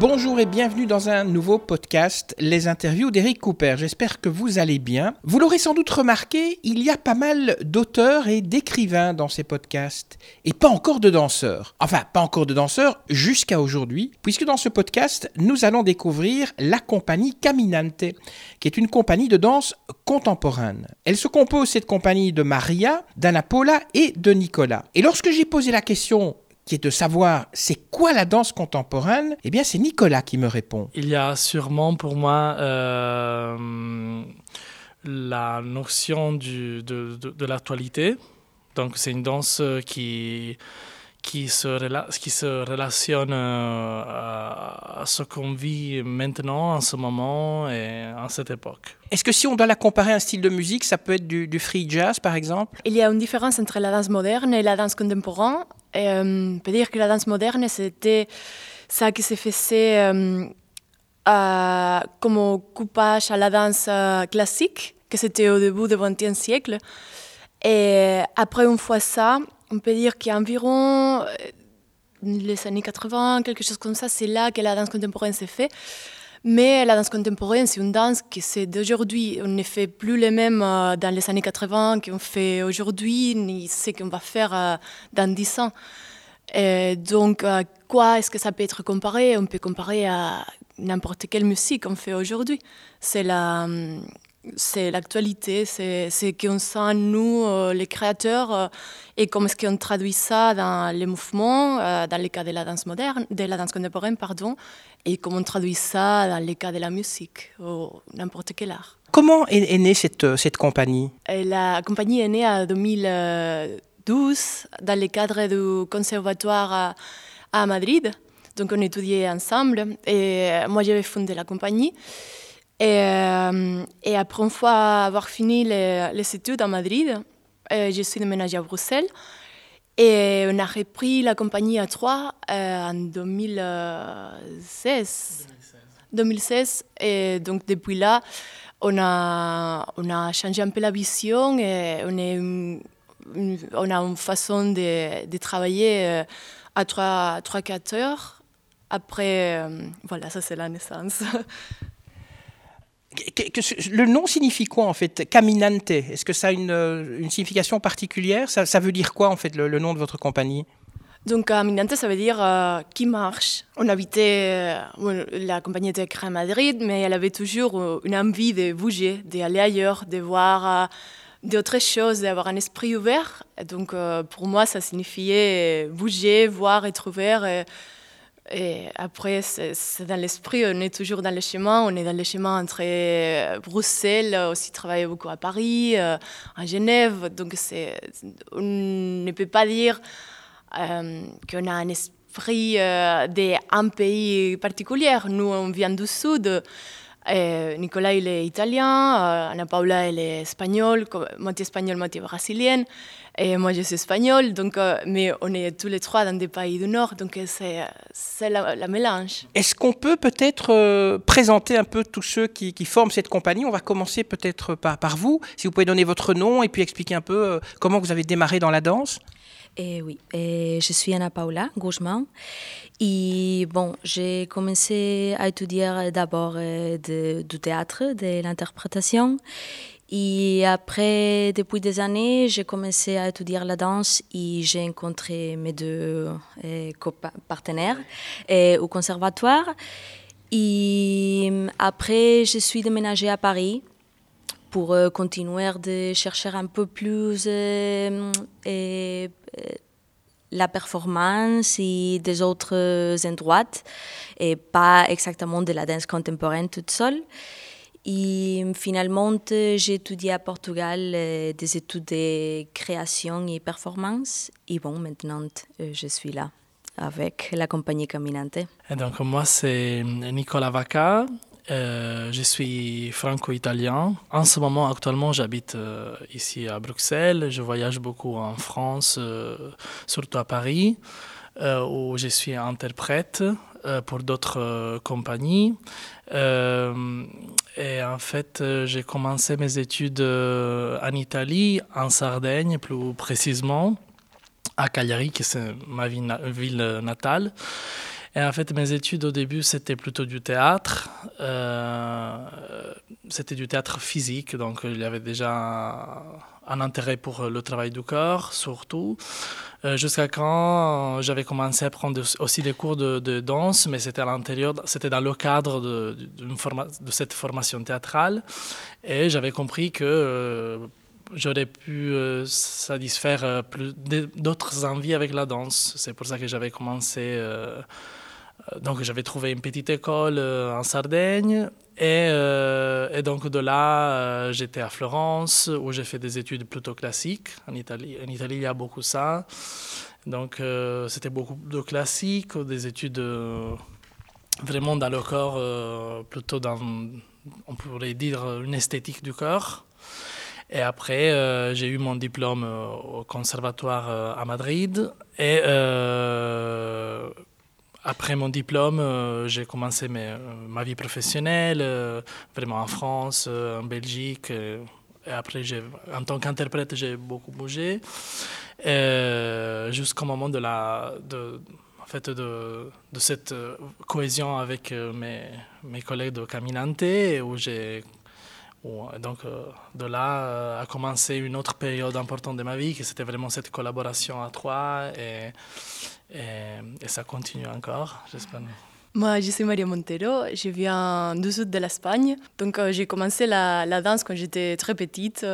Bonjour et bienvenue dans un nouveau podcast, les interviews d'Eric Cooper. J'espère que vous allez bien. Vous l'aurez sans doute remarqué, il y a pas mal d'auteurs et d'écrivains dans ces podcasts, et pas encore de danseurs. Enfin, pas encore de danseurs jusqu'à aujourd'hui, puisque dans ce podcast, nous allons découvrir la compagnie Caminante, qui est une compagnie de danse contemporaine. Elle se compose, cette compagnie, de Maria, d'Anna Paula et de Nicolas. Et lorsque j'ai posé la question qui est de savoir c'est quoi la danse contemporaine, eh bien c'est Nicolas qui me répond. Il y a sûrement pour moi euh, la notion du, de, de, de l'actualité. Donc c'est une danse qui, qui, se, rela- qui se relationne euh, à, à ce qu'on vit maintenant, en ce moment et en cette époque. Est-ce que si on doit la comparer à un style de musique, ça peut être du, du free jazz par exemple? Il y a une différence entre la danse moderne et la danse contemporaine. Et, euh, on peut dire que la danse moderne, c'était ça qui se faisait euh, comme coupage à la danse euh, classique, que c'était au début du XXe siècle. Et après, une fois ça, on peut dire qu'environ euh, les années 80, quelque chose comme ça, c'est là que la danse contemporaine s'est faite. Mais la danse contemporaine, c'est une danse qui c'est d'aujourd'hui. On ne fait plus les mêmes euh, dans les années 80 qu'on fait aujourd'hui, ni ce qu'on va faire euh, dans 10 ans. Et donc, à quoi est-ce que ça peut être comparé? On peut comparer à n'importe quelle musique qu'on fait aujourd'hui. C'est la, hum, c'est l'actualité, c'est ce qu'on sent nous, euh, les créateurs, euh, et comment est-ce qu'on traduit ça dans les mouvements, euh, dans le cas de la danse moderne, de la danse contemporaine, pardon, et comment on traduit ça dans le cas de la musique ou n'importe quel art. Comment est, est née cette, cette compagnie? Et la compagnie est née en 2012 dans le cadre du conservatoire à, à Madrid. Donc on étudiait ensemble et moi j'avais fondé la compagnie. Et, euh, et après une fois avoir fini les, études à Madrid, euh, je suis déménagée à Bruxelles. Et on a repris la compagnie à trois euh, en 2016. 2016. Et donc depuis là, on a, on a changé un peu la vision et on, est on a une façon de, de travailler à 3-4 heures. Après, voilà, ça c'est la naissance. Le nom signifie quoi en fait Caminante? Est-ce que ça a une, euh, une signification particulière? Ça, veut dire quoi en fait le, nom de votre compagnie? Donc, Caminante, ça veut dire euh, qui marche. On habitait, euh, la compagnie était créée à Madrid, mais elle avait toujours une envie de bouger, d'aller ailleurs, de voir d'autres choses, d'avoir un esprit ouvert. Donc, pour moi, ça signifiait bouger, voir, être ouvert. Et après, c'est dans l'esprit, on est toujours dans le chemin. On est dans le chemin entre euh, Bruxelles, aussi travailler beaucoup à Paris, euh, à Genève. Donc, on ne peut pas dire euh, qu'on a un esprit euh, d'un pays particulier. Nous, on vient du sud. Euh, Nicolas, il est italien. euh, Anna Paula, elle est espagnole, moitié espagnole, moitié brésilienne. Et moi, je suis espagnole. Donc, euh, mais on est tous les trois dans des pays du Nord. Donc, euh, c'est la, la mélange. Est-ce qu'on peut peut-être présenter un peu tous ceux qui, qui forment cette compagnie? On va commencer peut-être par, par vous, si vous pouvez donner votre nom et puis expliquer un peu comment vous avez démarré dans la danse. Eh oui, eh, je suis Anna Paula Guzman. Et bon, j'ai commencé à étudier d'abord euh, du théâtre, de l'interprétation. Et après, depuis des années, j'ai commencé à étudier la danse et j'ai rencontré mes deux euh, partenaires euh, au conservatoire. Et après, je suis déménagée à Paris pour euh, continuer de chercher un peu plus euh, la performance et des autres endroits, et pas exactement de la danse contemporaine toute seule. Et finalement, j'ai étudié à Portugal euh, des études de création et performance. Et bon, maintenant, euh, je suis là avec la compagnie Caminante. Et donc moi, c'est Nicolas Vaca. Euh, je suis franco-italien. En ce moment, actuellement, j'habite euh, ici à Bruxelles. Je voyage beaucoup en France, euh, surtout à Paris, où je suis interprète pour d'autres compagnies. et en fait, j'ai commencé mes études en Italie, en Sardaigne plus précisément, à Cagliari, qui est ma ville natale. Et en fait, mes études au début, c'était plutôt du théâtre. Euh, c'était du théâtre physique, donc il y avait déjà un intérêt pour le travail du corps, surtout. Euh, jusqu'à quand j'avais commencé à prendre aussi des cours de, danse, mais c'était à l'intérieur, c'était dans le cadre de, cette formation théâtrale. Et j'avais compris que euh, j'aurais pu satisfaire plus d'autres envies avec la danse. C'est pour ça que j'avais commencé euh, donc j'avais trouvé une petite école euh, en Sardaigne et, euh, et donc de là j'étais à Florence où j'ai fait des études plutôt classiques. En Italie, en Italie il y a beaucoup ça. Donc c'était beaucoup de classiques, des études vraiment dans le corps, plutôt dans, on pourrait dire, une esthétique du corps. Et après, j'ai eu mon diplôme au conservatoire à Madrid. Et après mon diplôme, euh, j'ai commencé euh, ma vie professionnelle, euh, vraiment en France, en Belgique. et après, en tant qu'interprète, j'ai beaucoup bougé. Jusqu'au moment de, cette cohésion avec mes collègues de Caminante, où j'ai donc de là a commencé une autre période importante de ma vie, qui c'était vraiment cette collaboration à trois. Et, ça continue encore, j'espère. Moi, je suis Maria Montero, je viens du sud de l'Espagne. Donc, euh, j'ai commencé la, danse quand j'étais très petite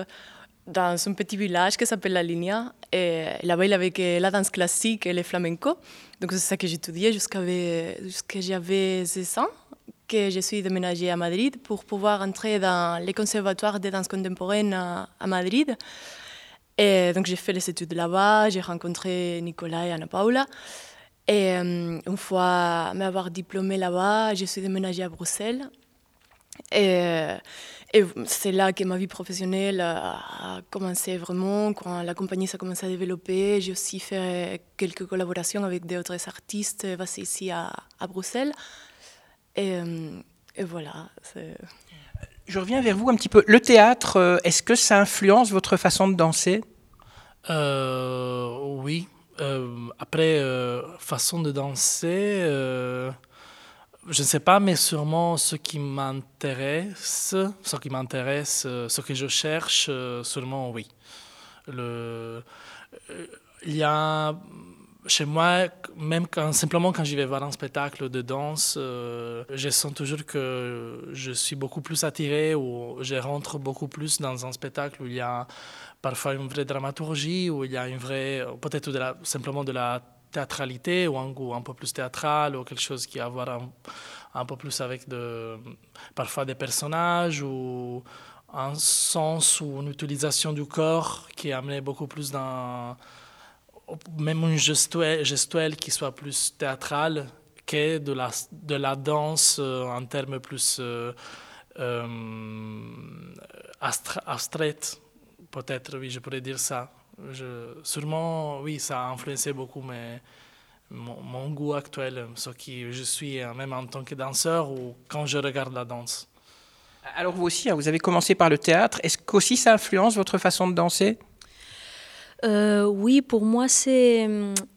dans un petit village qui s'appelle La Linea. Et là-bas, il y avait la danse classique et le flamenco. Donc, c'est ça que j'étudiais jusqu'à jusqu j'avais 16 ans, que je suis déménagée à Madrid pour pouvoir entrer dans les conservatoires de danse contemporaine à, Madrid. Et donc j'ai fait les études là-bas, j'ai rencontré Nicolas et Anna Paula. Et euh, une fois m'avoir diplômée là-bas, je suis déménagée à Bruxelles. Et, et c'est là que ma vie professionnelle a commencé vraiment, quand la compagnie s'est commencé à développer. J'ai aussi fait quelques collaborations avec d'autres artistes basés ici à Bruxelles. Et, euh, et voilà. Je reviens vers vous un petit peu. Le théâtre, euh, est-ce que ça influence votre façon de danser? Euh, Oui. Euh, après, façon de danser, je ne sais pas, mais sûrement ce qui m'intéresse, ce qui m'intéresse, ce que je cherche, sûrement oui. Le, il y a chez moi, même simplement quand j'y vais voir un spectacle de danse, euh, je sens toujours que je suis beaucoup plus attiré ou je rentre beaucoup plus dans un spectacle où il y a parfois une vraie dramaturgie, où il y a une vraie, peut-être simplement de la théâtralité ou un goût un peu plus théâtral ou quelque chose qui a à voir un, peu plus avec parfois des personnages ou un sens ou une utilisation du corps qui est amené beaucoup plus dans même une gestuelle, qui soit plus théâtrale que de la, de la danse euh, en termes plus euh, euh abstraite. Peut-être, oui, je pourrais dire ça. Sûrement, oui, ça a influencé beaucoup mon, mon, goût actuel, ce qui je suis, même en tant que danseur ou quand je regarde la danse. Alors vous aussi, hein, vous avez commencé par le théâtre. Est-ce qu'aussi ça influence votre façon de danser? Euh, oui, pour moi, c'est.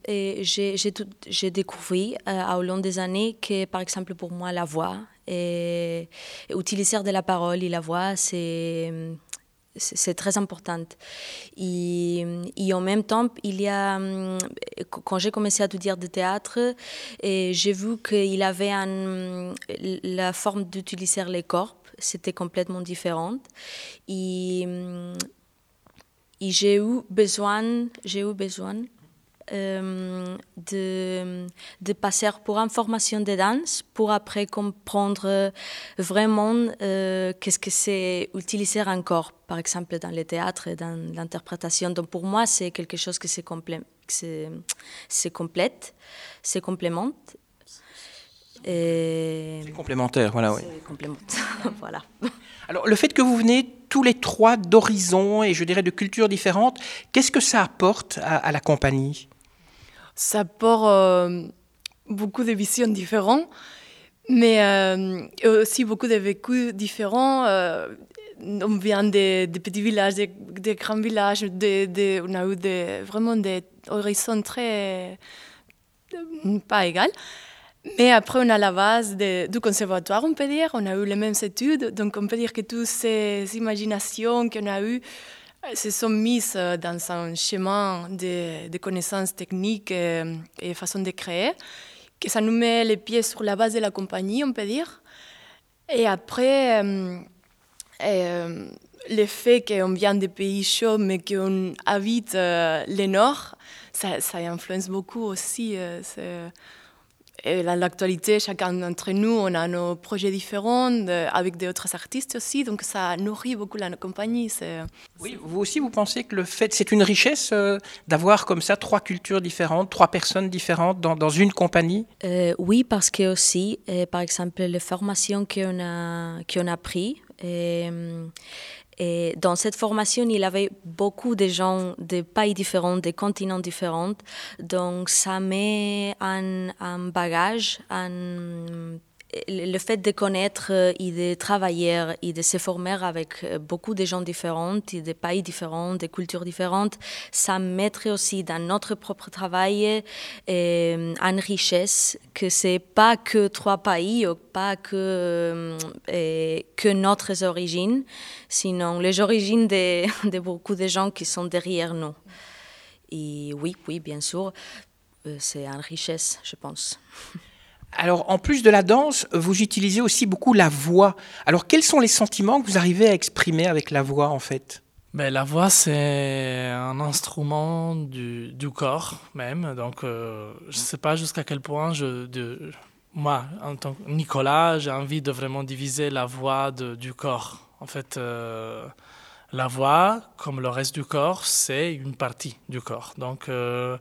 Euh, j'ai découvert euh, au long des années que, par exemple, pour moi, la voix et, utiliser de la parole et la voix, c'est c'est très important. Et, en même temps, il y a, quand j'ai commencé à étudier de théâtre, j'ai vu qu'il avait la forme d'utiliser les corps, c'était complètement différente. Et, et j'ai eu besoin, j'ai eu besoin euh, de, de passer pour une formation de danse pour après comprendre vraiment euh, qu'est-ce que c'est utiliser un corps, par exemple dans le théâtre, dans l'interprétation. Donc pour moi, c'est quelque chose que c'est complet, c'est complète, c'est complément. C'est complémentaire, voilà. Oui. Complémentaire, voilà. Alors, le fait que vous venez tous les trois d'horizons et je dirais de cultures différentes, qu'est-ce que ça apporte à, la compagnie? Ça apporte euh, beaucoup de visions différentes, mais aussi beaucoup de vécus différents. on vient de, petits villages, de, grands villages, de, on a eu vraiment des horizons très pas égaux. Mais après, on a la base du conservatoire, on peut dire. On a eu les mêmes études. Donc, on peut dire que toutes ces imaginations qu'on a eues euh, se sont mises euh, dans un chemin de, connaissances techniques et, et, façon de créer, que ça nous met les pieds sur la base de la compagnie, on peut dire. Et après, euh, le fait qu'on vient des pays chauds, mais qu'on habite le nord, ça, influence beaucoup aussi. Et l'actualité, chacun d'entre nous, on a nos projets différents avec d'autres artistes aussi, donc ça nourrit beaucoup la compagnie. Oui, vous aussi, vous pensez que le fait, c'est une richesse euh, d'avoir comme ça trois cultures différentes, trois personnes différentes dans, dans une compagnie? Euh, Oui, parce que aussi, euh, par exemple, les formations qu'on a, qu'on a prises, et dans cette formation, il avait beaucoup de gens de pays différents, de continents différents. Donc, ça met un, un bagage, un le fait de connaître euh, et de travailler et de se former avec euh, beaucoup de gens différents, de pays différents, de cultures différentes, ça mettrait aussi dans notre propre travail euh, une richesse que c'est pas que trois pays pas que, que notre origine, sinon les origines de, de beaucoup de gens qui sont derrière nous. Et oui, oui, bien sûr, c'est une richesse, je pense. Alors, en plus de la danse, vous utilisez aussi beaucoup la voix. Alors, quels sont les sentiments que vous arrivez à exprimer avec la voix, en fait? Ben, La voix, c'est un instrument du, corps même. Donc, euh, je ne sais pas jusqu'à quel point je, moi, en tant que Nicolas, j'ai envie de vraiment diviser la voix du corps. En fait, euh, la voix, comme le reste du corps, c'est une partie du corps. Donc, euh,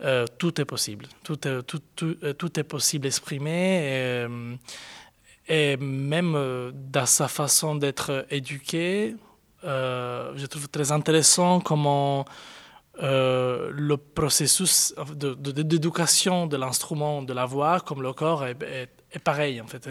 euh, tout est possible. Tout, est, tout, euh, tout, est possible d'exprimer. Et, euh, même dans sa façon d'être éduqué, je trouve très intéressant comment le processus d'éducation de, de, l'instrument, de la voix, comme le corps, est, est, pareil. En fait.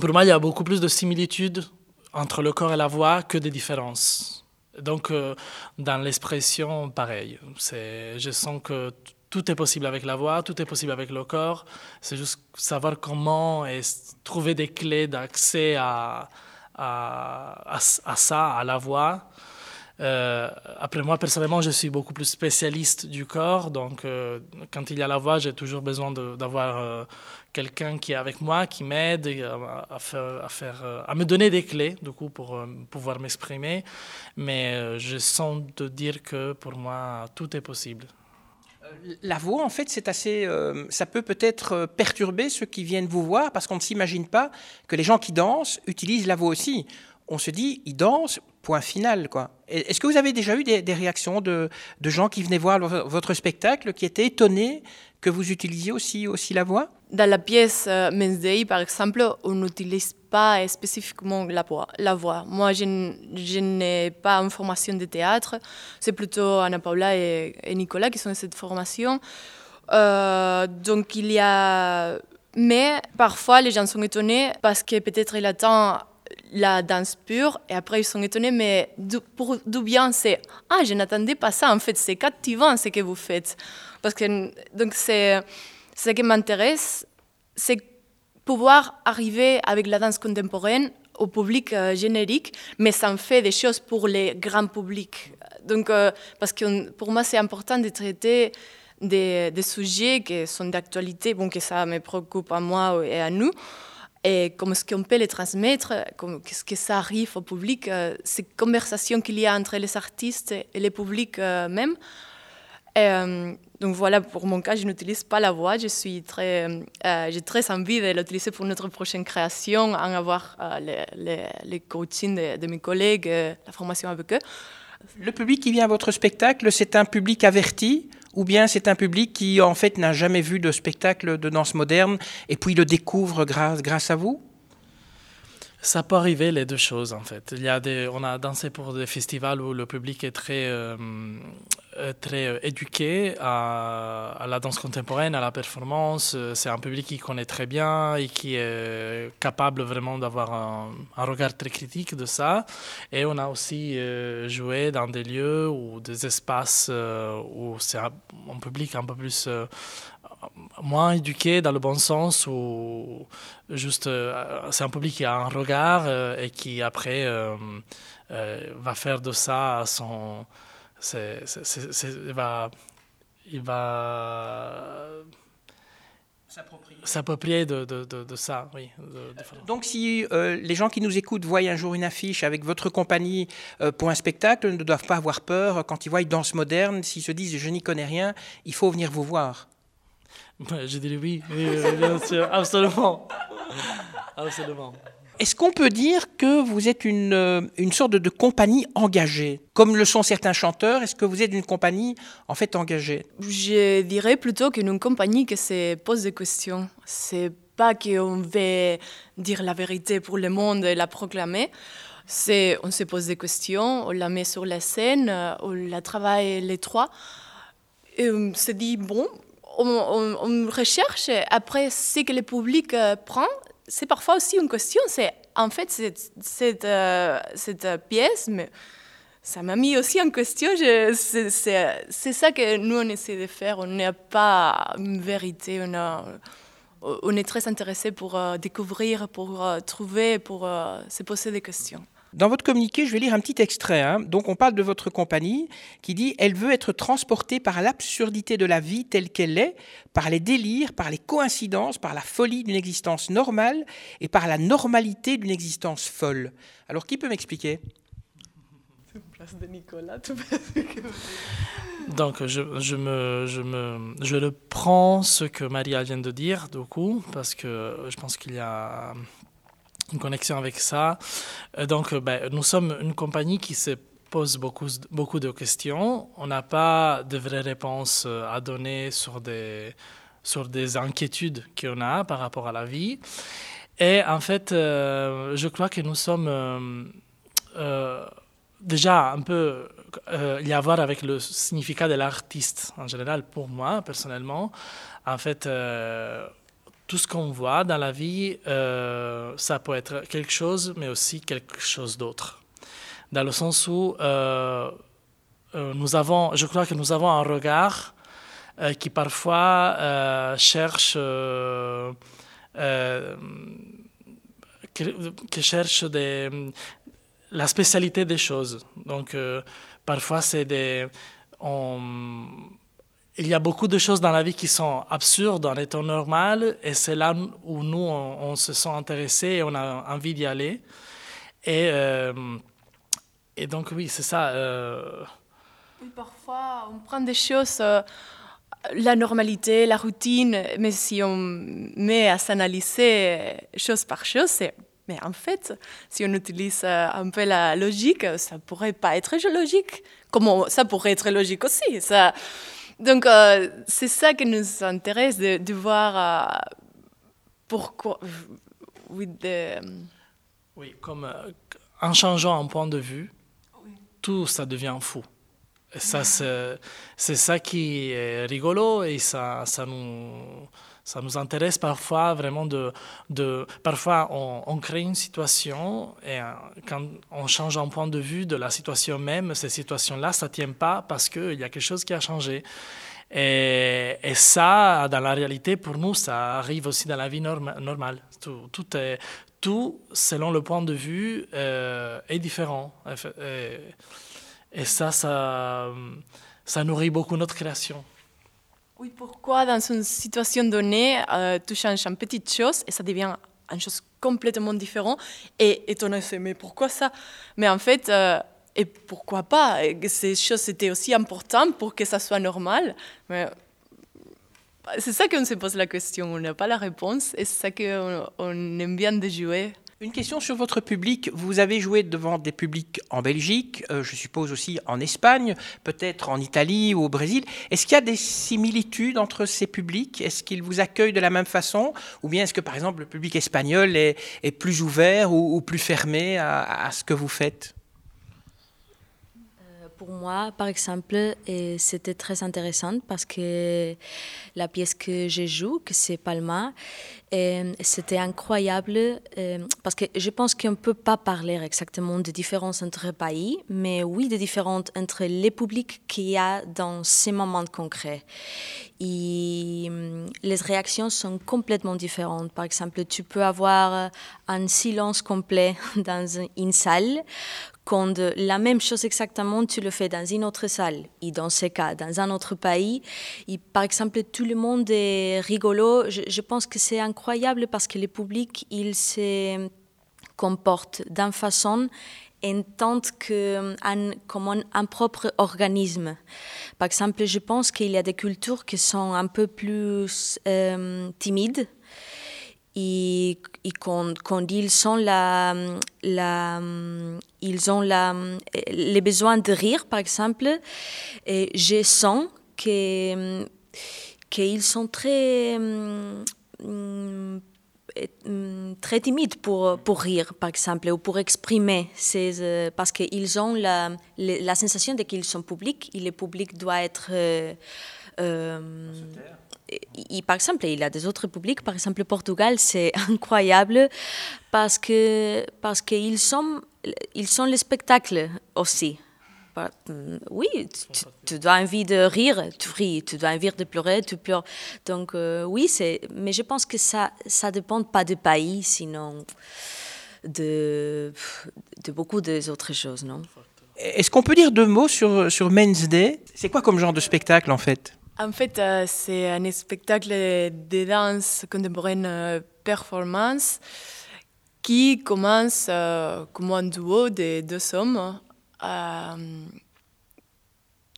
Pour moi, il y a beaucoup plus de similitudes entre le corps et la voix que de différences. Donc, euh, dans l'expression, pareil. Je sens que tout est possible avec la voix, tout est possible avec le corps. C'est juste savoir comment et trouver des clés d'accès à, à, à, ça, à la voix. Euh, après moi, personnellement, je suis beaucoup plus spécialiste du corps. Donc, euh, quand il y a la voix, j'ai toujours besoin d'avoir quelqu'un qui est avec moi, qui m'aide à, me donner des clés, du coup, pour euh, pouvoir m'exprimer. Mais euh, je sens de dire que pour moi, tout est possible. Euh, la voix, en fait, c'est assez. ça peut peut-être perturber ceux qui viennent vous voir parce qu'on ne s'imagine pas que les gens qui dansent utilisent la voix aussi. On se dit, ils dansent, point final, quoi. Est-ce que vous avez déjà eu des, réactions de, gens qui venaient voir votre spectacle, qui étaient étonnés que vous utilisiez aussi, aussi la voix? Dans la pièce euh, par exemple, on n'utilise pas spécifiquement la voix. La voix. Moi, je, n'ai pas une formation de théâtre. C'est plutôt Anna Paula et, Nicolas qui sont cette formation. Euh, donc, il y a... Mais parfois, les gens sont étonnés parce que peut-être il attend la danse pure et après ils sont étonnés mais pour d'où bien c'est ah je n'attendais pas ça en fait c'est captivant ce que vous faites. Parce que donc c'est ce qui m'intéresse c'est pouvoir arriver avec la danse contemporaine au public euh, générique mais ça fait des choses pour les grands publics. Donc euh, parce que pour moi c'est important de traiter des, des sujets qui sont d'actualité bon que ça me préoccupe à moi et à nous et comment est-ce qu'on peut les transmettre, qu'est-ce que ça arrive au public, euh, ces conversations qu'il y a entre les artistes et le public euh, même. Euh, donc voilà, pour mon cas, je n'utilise pas la voix, je suis très, j'ai très envie de l'utiliser pour notre prochaine création, en avoir les, les, coachings de, de, mes collègues, la formation avec eux. Le public qui vient à votre spectacle, c'est un public averti ou bien c'est un public qui en fait n'a jamais vu de spectacle de danse moderne et puis le découvre grâce, à vous? Ça peut arriver les deux choses en fait. Il y a des, on a dansé pour des festivals où le public est très, euh, euh, très euh, éduqué à, la danse contemporaine, à la performance. C'est un public qui connaît très bien et qui est capable vraiment d'avoir un, regard très critique de ça. Et on a aussi joué dans des lieux ou des espaces où c'est un, un, public un peu plus moins éduqué dans le bon sens ou juste euh, c'est un public qui a un regard euh, et qui après euh, va faire de ça son il va il va s'approprier de, de, de, ça, oui. Donc si les gens qui nous écoutent voient un jour une affiche avec votre compagnie pour un spectacle, ne doivent pas avoir peur quand ils voient une danse moderne, s'ils se disent je n'y connais rien, il faut venir vous voir. Je dirais oui, bien sûr, absolument. absolument. Est-ce qu'on peut dire que vous êtes une, euh, une sorte de, compagnie engagée? Comme le sont certains chanteurs, est-ce que vous êtes une compagnie en fait engagée? Je dirais plutôt qu'une compagnie qui se pose des questions. C'est pas qu'on veut dire la vérité pour le monde et la proclamer. C'est on se pose des questions, on la met sur la scène, on la travaille les trois. Et on se dit, bon, on, recherche après ce que le public euh, prend. C'est parfois aussi une question. C'est en fait cette, euh, pièce, mais ça m'a mis aussi en question. C'est ça que nous on essaie de faire. On n'a pas une vérité. On, on est très intéressé pour euh, découvrir, pour trouver, pour se poser des questions. Dans votre communiqué, je vais lire un petit extrait. Hein. Donc, on parle de votre compagnie qui dit Elle veut être transportée par l'absurdité de la vie telle qu'elle est, par les délires, par les coïncidences, par la folie d'une existence normale et par la normalité d'une existence folle. Alors, qui peut m'expliquer? Donc, je, je, me, je, me, je le prends ce que Maria vient de dire, du coup, parce que je pense qu'il y a une connexion avec ça. Euh, donc, euh, ben, nous sommes une compagnie qui se pose beaucoup, de questions. On n'a pas de vraies réponses euh, à donner sur des, sur des inquiétudes qu'on a par rapport à la vie. Et en fait, je crois que nous sommes déjà un peu y a à voir avec le significat de l'artiste en général pour moi personnellement. En fait, tout ce qu'on voit dans la vie, euh, ça peut être quelque chose, mais aussi quelque chose d'autre. Dans le sens où euh, euh, nous avons, je crois que nous avons un regard qui parfois cherche, cherche la spécialité des choses. Donc parfois c'est des il y a beaucoup de choses dans la vie qui sont absurdes en étant normal, et c'est là où nous, on, se sent intéressés et on a envie d'y aller. Et, euh, et donc, oui, c'est ça. Euh... parfois, on prend des choses, euh, la normalité, la routine, mais si on met à s'analyser chose par chose, c'est mais en fait, si on utilise un peu la logique, ça pourrait pas être logique. Comment ça pourrait être logique aussi. Ça, donc, euh, c'est ça qui nous intéresse, de, voir euh, pourquoi. Oui, oui, comme euh, en changeant un point de vue, tout ça devient fou. Et ça, c'est ça qui est rigolo et ça, ça nous ça nous intéresse parfois vraiment de... parfois, on, crée une situation et euh, quand on change un point de vue de la situation même, cette situation-là, ça ne tient pas parce qu'il y a quelque chose qui a changé. Et, ça, dans la réalité, pour nous, ça arrive aussi dans la vie normale. Tout, selon le point de vue, euh, est différent. Et, ça, ça nourrit beaucoup notre création. Oui, pourquoi dans une situation donnée, euh, tu changes une petite chose et ça devient une chose complètement différente et étonné, mais pourquoi ça? Mais en fait, euh, et pourquoi pas? Ces choses étaient aussi importantes pour que ça soit normal. Mais c'est ça qu'on se pose la question, on n'a pas la réponse et c'est ça qu'on on aime bien de jouer. Une question sur votre public. Vous avez joué devant des publics en Belgique, euh, je suppose aussi en Espagne, peut-être en Italie ou au Brésil. Est-ce qu'il y a des similitudes entre ces publics? Est-ce qu'ils vous accueillent de la même façon? Ou bien est-ce que, par exemple, le public espagnol est, plus ouvert ou, plus fermé à ce que vous faites? Pour moi, par exemple, c'était très intéressant parce que la pièce que je joue, que c'est Palma, c'était incroyable parce que je pense qu'on ne peut pas parler exactement de différences entre pays, mais oui de différences entre les publics qu'il y a dans ces moments concrets. Et les réactions sont complètement différentes. Par exemple, tu peux avoir un silence complet dans une salle quand la même chose exactement, tu le fais dans une autre salle, et dans ce cas, dans un autre pays, et par exemple, tout le monde est rigolo. Je, pense que c'est incroyable parce que le public, il se comporte d'une façon en tant que comme un, propre organisme. Par exemple, je pense qu'il y a des cultures qui sont un peu plus euh, timides et, quand, ils sont la, ils ont la, les besoins de rire, par exemple, et je sens que qu'ils sont très très timides pour, pour rire, par exemple, ou pour exprimer, euh, parce qu'ils ont la, la, sensation qu'ils sont publics, et le public doit être... Euh, euh, et, par exemple, il y a des autres publics, par exemple, le Portugal, c'est incroyable parce que parce qu'ils sont, ils sont les spectacles aussi. Mm, oui, tu, dois envie de rire, tu ris, tu dois envie de pleurer, tu pleures. Donc euh, oui, c'est, mais je pense que ça ça dépend pas du pays, sinon de, de beaucoup d'autres choses, non? Est-ce qu'on peut dire deux mots sur, sur Men's Day? C'est quoi comme genre de spectacle en fait? En fait, euh, c'est un spectacle de danse contemporaine euh, performance qui commence euh, comme un duo de deux hommes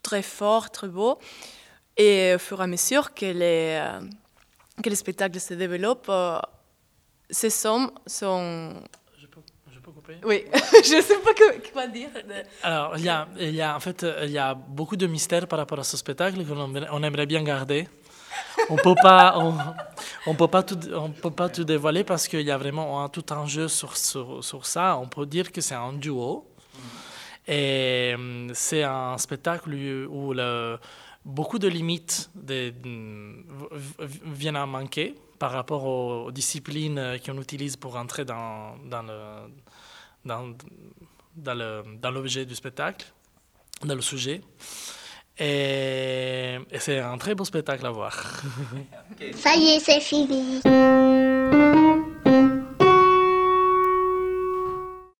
très fort, très beau. Et au fur et à mesure que, que le spectacle se développe, ces hommes sont oui, je ne sais pas quoi dire. Alors, il y, a, il y a, en fait, il y a beaucoup de mystères par rapport à ce spectacle qu'on aimerait bien garder. On peut pas, on, peut pas tout, on peut pas tout dévoiler parce qu'il y a vraiment un, tout un jeu sur, sur, sur, ça. On peut dire que c'est un duo. Et hum, c'est un spectacle où le, beaucoup de limites de, viennent à manquer par rapport aux disciplines qu'on utilise pour entrer dans, dans le dans, dans l'objet du spectacle, dans le sujet. Et, et c'est un très beau spectacle à voir. Ça y est, c'est fini.